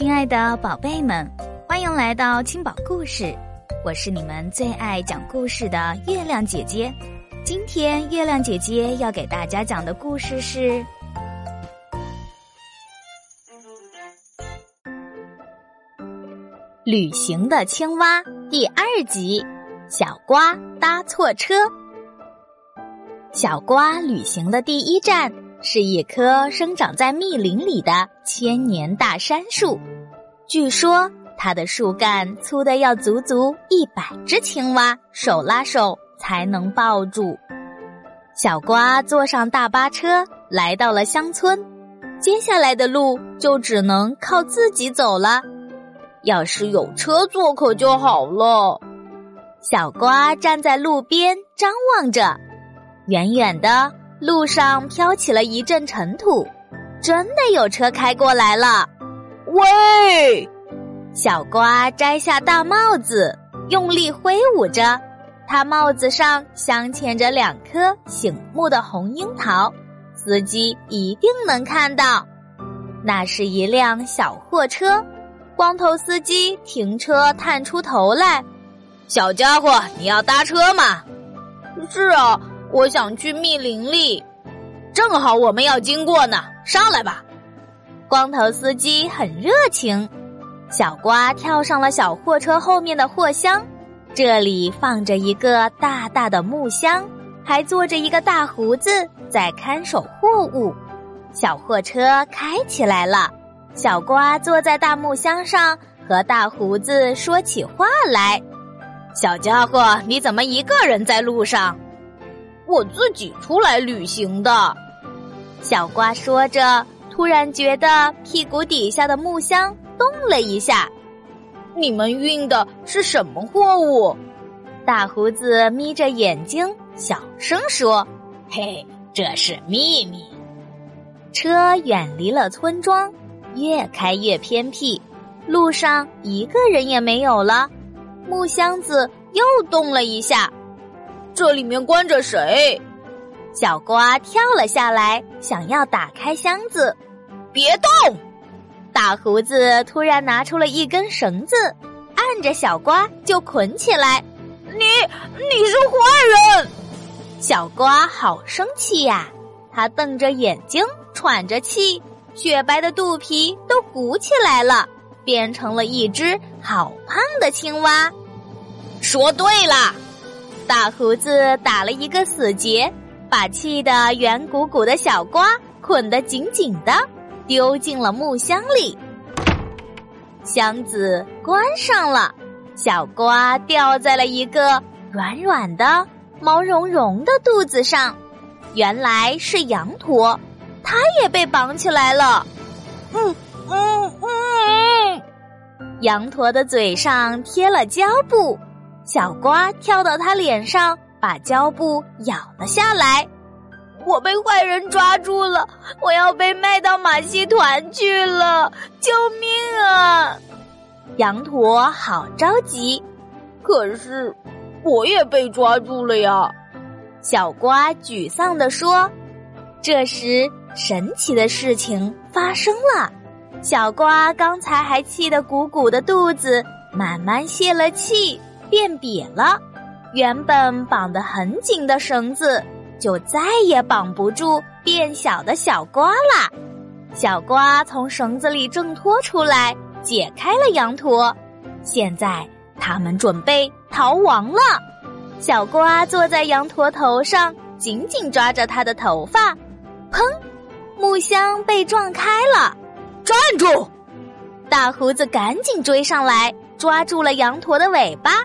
亲爱的宝贝们，欢迎来到青宝故事，我是你们最爱讲故事的月亮姐姐。今天月亮姐姐要给大家讲的故事是《旅行的青蛙》第二集。小瓜搭错车。小瓜旅行的第一站是一棵生长在密林里的千年大杉树，据说它的树干粗的要足足一百只青蛙手拉手才能抱住。小瓜坐上大巴车来到了乡村，接下来的路就只能靠自己走了。要是有车坐可就好了。小瓜站在路边张望着，远远的路上飘起了一阵尘土，真的有车开过来了。喂！小瓜摘下大帽子，用力挥舞着，他帽子上镶嵌着两颗醒目的红樱桃，司机一定能看到。那是一辆小货车，光头司机停车探出头来。小家伙，你要搭车吗？是啊，我想去密林里，正好我们要经过呢。上来吧。光头司机很热情。小瓜跳上了小货车后面的货箱，这里放着一个大大的木箱，还坐着一个大胡子在看守货物。小货车开起来了，小瓜坐在大木箱上，和大胡子说起话来。小家伙，你怎么一个人在路上？我自己出来旅行的。小瓜说着，突然觉得屁股底下的木箱动了一下。你们运的是什么货物？大胡子眯着眼睛，小声说：“嘿，这是秘密。”车远离了村庄，越开越偏僻，路上一个人也没有了。木箱子又动了一下，这里面关着谁？小瓜跳了下来，想要打开箱子。别动！大胡子突然拿出了一根绳子，按着小瓜就捆起来。你你是坏人！小瓜好生气呀，他瞪着眼睛，喘着气，雪白的肚皮都鼓起来了，变成了一只好胖的青蛙。说对了，大胡子打了一个死结，把气得圆鼓鼓的小瓜捆得紧紧的，丢进了木箱里。箱子关上了，小瓜掉在了一个软软的、毛茸茸的肚子上，原来是羊驼，它也被绑起来了。嗯嗯嗯，羊驼的嘴上贴了胶布。小瓜跳到他脸上，把胶布咬了下来。我被坏人抓住了，我要被卖到马戏团去了！救命啊！羊驼好着急。可是，我也被抓住了呀！小瓜沮丧地说。这时，神奇的事情发生了。小瓜刚才还气得鼓鼓的肚子，慢慢泄了气。变瘪了，原本绑得很紧的绳子就再也绑不住变小的小瓜啦。小瓜从绳子里挣脱出来，解开了羊驼。现在他们准备逃亡了。小瓜坐在羊驼头上，紧紧抓着它的头发。砰！木箱被撞开了。站住！大胡子赶紧追上来，抓住了羊驼的尾巴。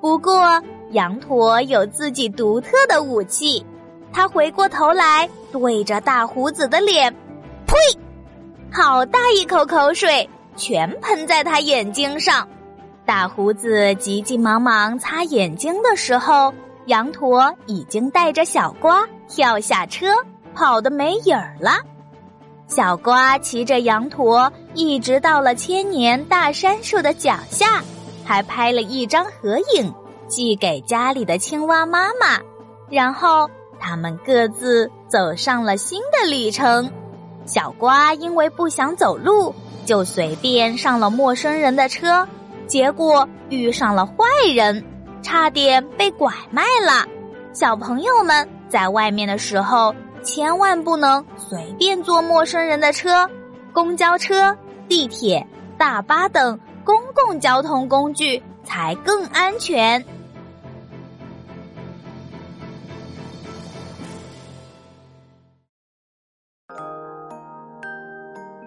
不过，羊驼有自己独特的武器。他回过头来，对着大胡子的脸，呸！好大一口口水，全喷在他眼睛上。大胡子急急忙忙擦眼睛的时候，羊驼已经带着小瓜跳下车，跑得没影儿了。小瓜骑着羊驼，一直到了千年大杉树的脚下。还拍了一张合影，寄给家里的青蛙妈妈。然后他们各自走上了新的旅程。小瓜因为不想走路，就随便上了陌生人的车，结果遇上了坏人，差点被拐卖了。小朋友们在外面的时候，千万不能随便坐陌生人的车、公交车、地铁、大巴等公共交通工具，才更安全。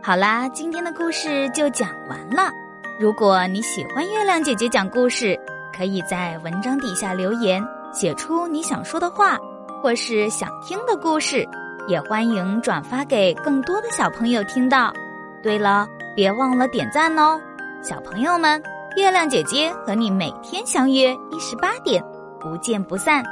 好啦，今天的故事就讲完了。如果你喜欢月亮姐姐讲故事，可以在文章底下留言，写出你想说的话，或是想听的故事，也欢迎转发给更多的小朋友听到。对了，别忘了点赞哦，小朋友们，月亮姐姐和你每天相约一十八点，不见不散。